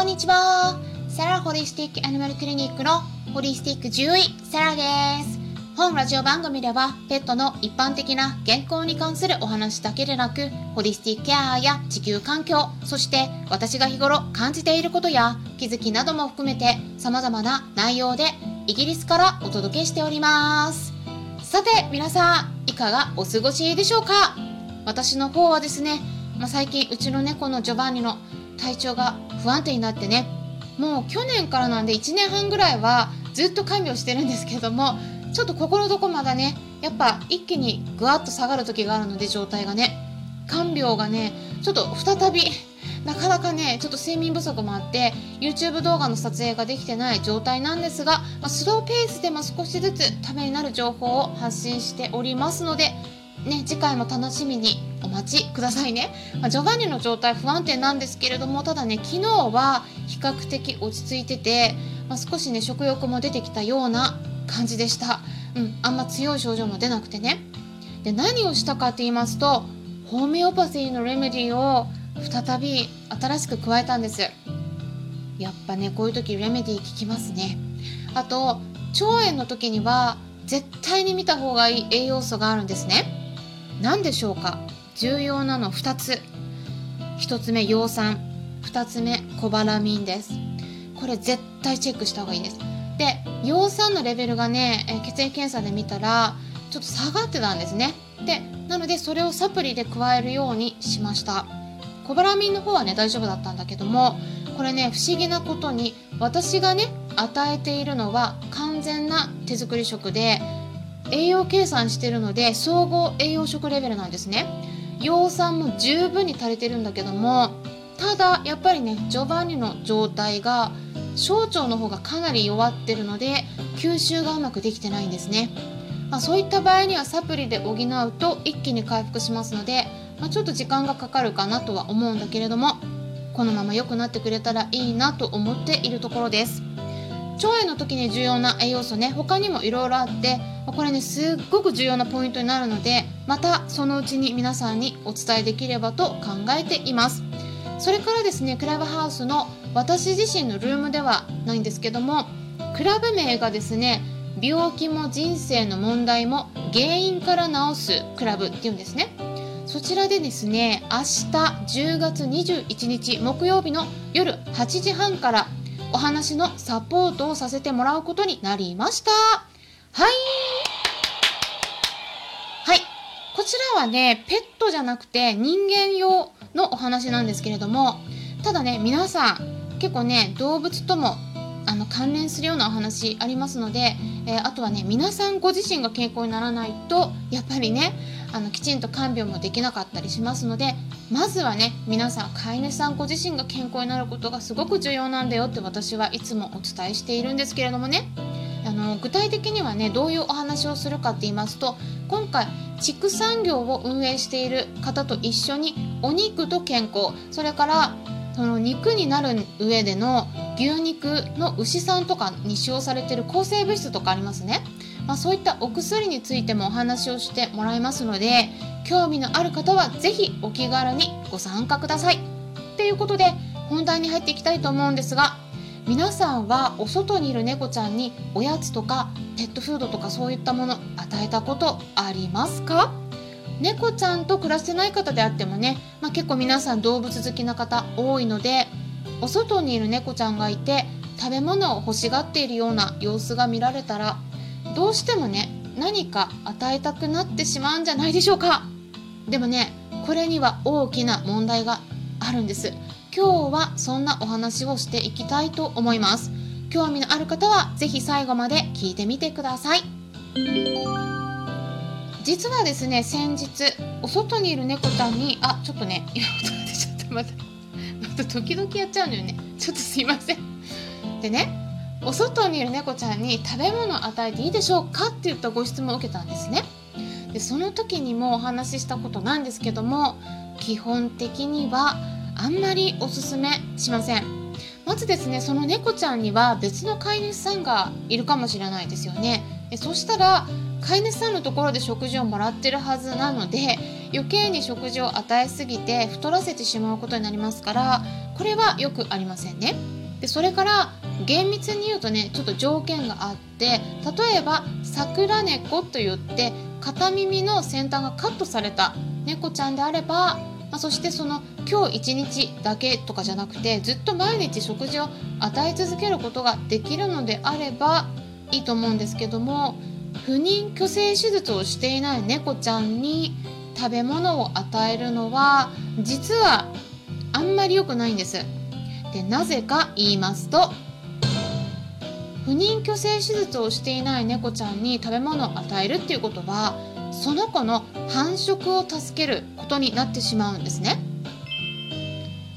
こんにちは。サラホリスティックアニマルクリニックのホリスティック獣医、サラです。本ラジオ番組では、ペットの一般的な健康に関するお話だけでなく、ホリスティックケアや地球環境、そして私が日頃感じていることや気づきなども含めて様々な内容でイギリスからお届けしております。さて、皆さん、いかがお過ごしでしょうか？私の方はですね、まあ、最近うちの猫のジョバンニの体調が不安定になってね。もう去年からなんで1年半ぐらいはずっと看病してるんですけどもちょっと心どこまだねやっぱ一気にぐわっと下がる時があるので状態がね。看病がねちょっと再びなかなかねちょっと睡眠不足もあって YouTube 動画の撮影ができてない状態なんですが、まあ、スローペースでも少しずつためになる情報を発信しておりますのでね、次回も楽しみにお待ちくださいね、まあ、ジョバンニの状態不安定なんですけれどもただね昨日は比較的落ち着いてて、まあ、少しね食欲も出てきたような感じでした、うん、あんま強い症状も出なくてね。で何をしたかって言いますとホメオパシーのレメディーを再び新しく加えたんです。やっぱねこういう時レメディー効きますね。あと腸炎の時には絶対に見た方がいい栄養素があるんですね。何でしょうか？重要なの2つ。1つ目葉酸2つ目コバラミンです。これ絶対チェックした方がいいです。で葉酸のレベルがね血液検査で見たらちょっと下がってたんですね。でなのでそれをサプリで加えるようにしました。コバラミンの方はね大丈夫だったんだけどもこれね不思議なことに私がね与えているのは完全な手作り食で栄養計算してるので総合栄養食レベルなんですね。葉酸も十分に足りてるんだけどもただやっぱりねジョバンニの状態が小腸の方がかなり弱ってるので吸収がうまくできてないんですね、まあ、そういった場合にはサプリで補うと一気に回復しますので、まあ、ちょっと時間がかかるかなとは思うんだけれどもこのまま良くなってくれたらいいなと思っているところです。腸炎の時に重要な栄養素ね他にもいろいろあってこれねすっごく重要なポイントになるのでまたそのうちに皆さんにお伝えできればと考えています。それからですねクラブハウスの私自身のルームではないんですけどもクラブ名がですね病気も人生の問題も原因から治すクラブっていうんですね。そちらでですね明日10月21日木曜日の夜8時半からお話のサポートをさせてもらうことになりました。はい。ちらはねペットじゃなくて人間用のお話なんですけれどもただね皆さん結構ね動物ともあの関連するようなお話ありますので、えー、あとはね皆さんご自身が健康にならないとやっぱりねあのきちんと看病もできなかったりしますのでまずはね皆さん飼い主さんご自身が健康になることがすごく重要なんだよって私はいつもお伝えしているんですけれどもね。あの具体的にはねどういうお話をするかって言いますと今回畜産業を運営している方と一緒にお肉と健康それからその肉になる上での牛肉の牛さんとかに使用されている抗生物質とかありますね、まあ、そういったお薬についてもお話をしてもらいますので興味のある方は是非お気軽にご参加ください。ということで本題に入っていきたいと思うんですが皆さんはお外にいる猫ちゃんにおやつとかペットフードとかそういったもの与えたことありますか？猫ちゃんと暮らしてない方であってもね、まあ、結構皆さん動物好きな方多いのでお外にいる猫ちゃんがいて食べ物を欲しがっているような様子が見られたらどうしてもね何か与えたくなってしまうんじゃないでしょうか。でもねこれには大きな問題があるんです。今日はそんなお話をしていきたいと思います。興味のある方は是非最後まで聞いてみてください。実はですね先日お外にいる猫ちゃんにあちょっとね今音が出ちゃった。またまた時々やっちゃうのよね。ちょっとすいません。でねお外にいる猫ちゃんに食べ物を与えていいでしょうかって言ったご質問を受けたんですね。でその時にもお話ししたことなんですけども基本的にはあんまりおすすめしませんまずですねその猫ちゃんには別の飼い主さんがいるかもしれないですよねそしたら飼い主さんのところで食事をもらってるはずなので余計に食事を与えすぎて太らせてしまうことになりますからこれはよくありませんね。でそれから厳密に言うとねちょっと条件があって例えば桜猫といって片耳の先端がカットされた猫ちゃんであれば、まあ、そしてその今日一日だけとかじゃなくてずっと毎日食事を与え続けることができるのであればいいと思うんですけども不妊去勢手術をしていない猫ちゃんに食べ物を与えるのは実はあんまり良くないんです。でなぜか言いますと不妊去勢手術をしていない猫ちゃんに食べ物を与えるっていうことはその子の繁殖を助けることになってしまうんですね。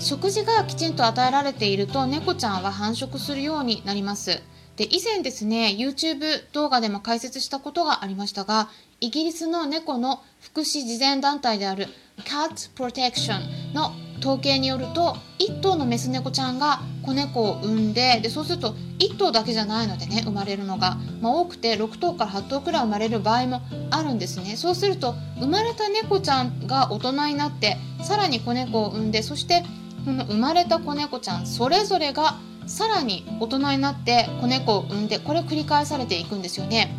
食事がきちんと与えられていると猫ちゃんは繁殖するようになります。で以前ですね YouTube 動画でも解説したことがありましたがイギリスの猫の福祉慈善団体である Cat Protection の統計によると1頭のメス猫ちゃんが子猫を産んででそうすると1頭だけじゃないのでね生まれるのが、まあ、多くて6頭から8頭くらい生まれる場合もあるんですね。そうすると生まれた猫ちゃんが大人になってさらに子猫を産んでそしてこの生まれた子猫ちゃんそれぞれがさらに大人になって子猫を産んでこれ繰り返されていくんですよね。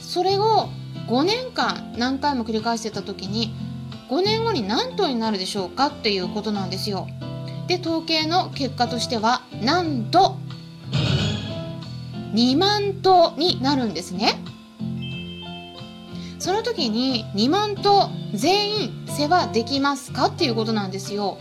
それを5年間何回も繰り返してた時に5年後に何頭になるでしょうかっていうことなんですよ。で統計の結果としてはなんと2万頭になるんですね。その時に2万頭全員世話できますかっていうことなんですよ。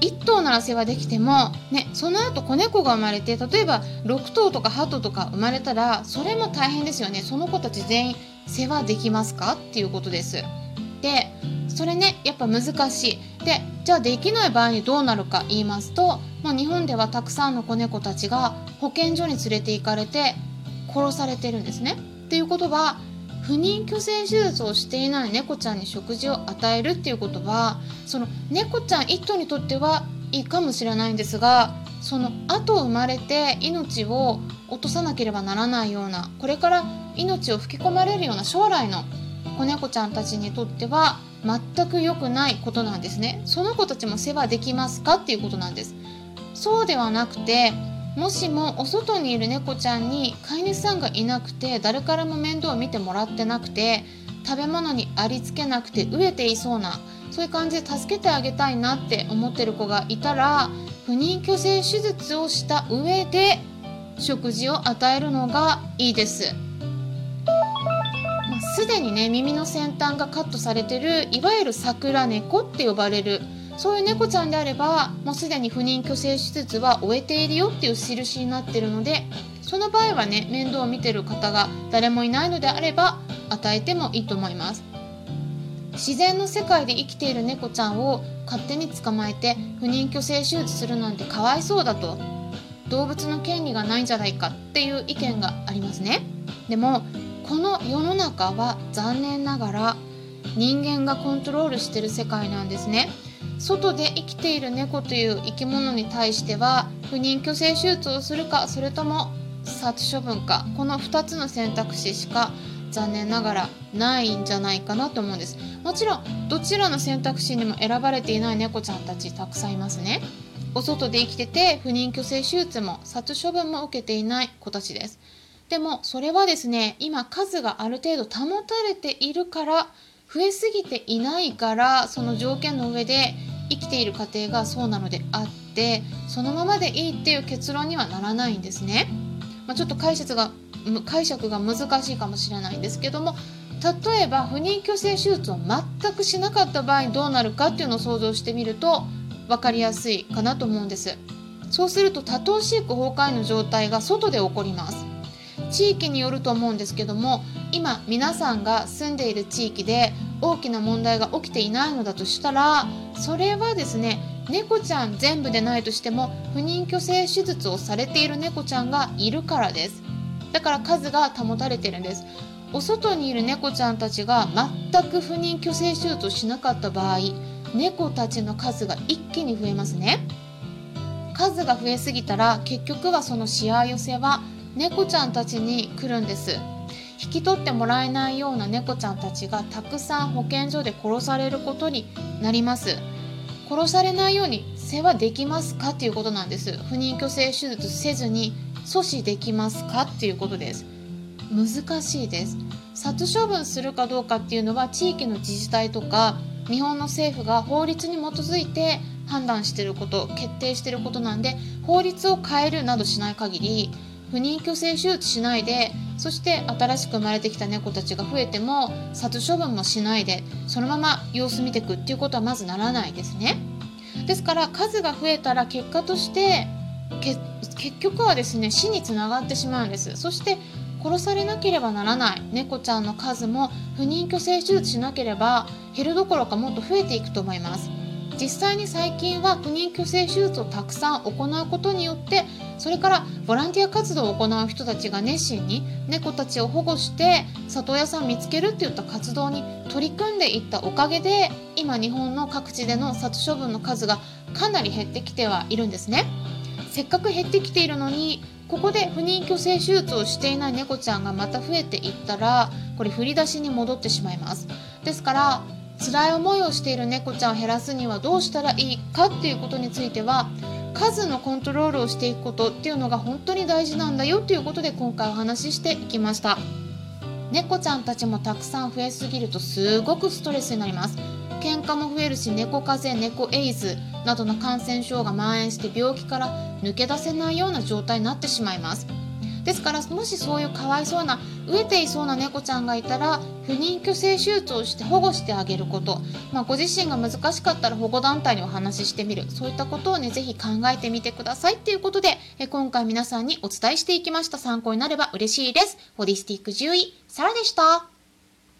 1頭なら世話できても、ね、その後子猫が生まれて例えば6頭とか8頭とか生まれたらそれも大変ですよねその子たち全員世話できますかっていうことです。でそれねやっぱ難しいでじゃあできない場合にどうなるか言いますと、まあ、日本ではたくさんの子猫たちが保健所に連れて行かれて殺されてるんですね。っていうことは不妊去勢手術をしていない猫ちゃんに食事を与えるっていうことはその猫ちゃん1頭にとってはいいかもしれないんですがその後生まれて命を落とさなければならないようなこれから命を吹き込まれるような将来の子猫ちゃんたちにとっては全く良くないことなんですねその子たちも世話できますかっていうことなんですそうではなくてもしもお外にいる猫ちゃんに飼い主さんがいなくて誰からも面倒を見てもらってなくて食べ物にありつけなくて飢えていそうなそういう感じで助けてあげたいなって思ってる子がいたら不妊去勢手術をした上で食事を与えるのがいいです。すでにね耳の先端がカットされてるいわゆる桜猫って呼ばれるそういう猫ちゃんであればもうすでに不妊去勢手術は終えているよっていう印になってるのでその場合はね面倒を見てる方が誰もいないのであれば与えてもいいと思います。自然の世界で生きている猫ちゃんを勝手に捕まえて不妊去勢手術するなんてかわいそうだと動物の権利がないんじゃないかっていう意見がありますね。でもこの世の中は残念ながら人間がコントロールしてる世界なんですね。外で生きている猫という生き物に対しては不妊去勢手術をするかそれとも殺処分か。この2つの選択肢しか残念ながらないんじゃないかなと思うんです。もちろんどちらの選択肢にも選ばれていない猫ちゃんたちたくさんいますね。お外で生きてて不妊去勢手術も殺処分も受けていない子たちです。でもそれはですね今数がある程度保たれているから増えすぎていないからその条件の上で生きている過程がそうなのであってそのままでいいっていう結論にはならないんですね。まあ、ちょっと解説が解釈が難しいかもしれないんですけども例えば不妊去勢手術を全くしなかった場合どうなるかっていうのを想像してみると分かりやすいかなと思うんです。そうすると多頭飼育崩壊の状態が外で起こります。地域によると思うんですけども今皆さんが住んでいる地域で大きな問題が起きていないのだとしたらそれはですね猫ちゃん全部でないとしても不妊去勢手術をされている猫ちゃんがいるからです。だから数が保たれてるんです。お外にいる猫ちゃんたちが全く不妊去勢手術をしなかった場合猫たちの数が一気に増えますね。数が増えすぎたら結局はそのしわ寄せは猫ちゃんたちに来るんです。引き取ってもらえないような猫ちゃんたちがたくさん保健所で殺されることになります。殺されないように世話できますかっていうことなんです。不妊去勢手術せずに阻止できますかっていうことです。難しいです。殺処分するかどうかっていうのは地域の自治体とか日本の政府が法律に基づいて判断してること決定してることなんで法律を変えるなどしない限り不妊去勢手術しないでそして新しく生まれてきた猫たちが増えても殺処分もしないでそのまま様子見ていくっていうことはまずならないですね。ですから数が増えたら結果として結局はですね死につながってしまうんです。そして殺されなければならない。猫ちゃんの数も不妊去勢手術しなければ減るどころかもっと増えていくと思います。実際に最近は不妊去勢手術をたくさん行うことによってそれからボランティア活動を行う人たちが熱心に猫たちを保護して里親さん見つけるっていった活動に取り組んでいったおかげで今日本の各地での殺処分の数がかなり減ってきてはいるんですね。せっかく減ってきているのにここで不妊去勢手術をしていない猫ちゃんがまた増えていったらこれ振り出しに戻ってしまいますですから辛い思いをしている猫ちゃんを減らすにはどうしたらいいかっていうことについては数のコントロールをしていくことっていうのが本当に大事なんだよということで今回お話ししていきました。猫ちゃんたちもたくさん増えすぎるとすごくストレスになります。喧嘩も増えるし猫風邪猫エイズなどの感染症が蔓延して病気から抜け出せないような状態になってしまいます。ですからもしそういうかわいそうな飢えていそうな猫ちゃんがいたら不妊去勢手術をして保護してあげること、まあ、ご自身が難しかったら保護団体にお話ししてみる。そういったことをね是非考えてみてくださいっていうことでえ今回皆さんにお伝えしていきました。参考になれば嬉しいです。ホリスティック獣医サラでした。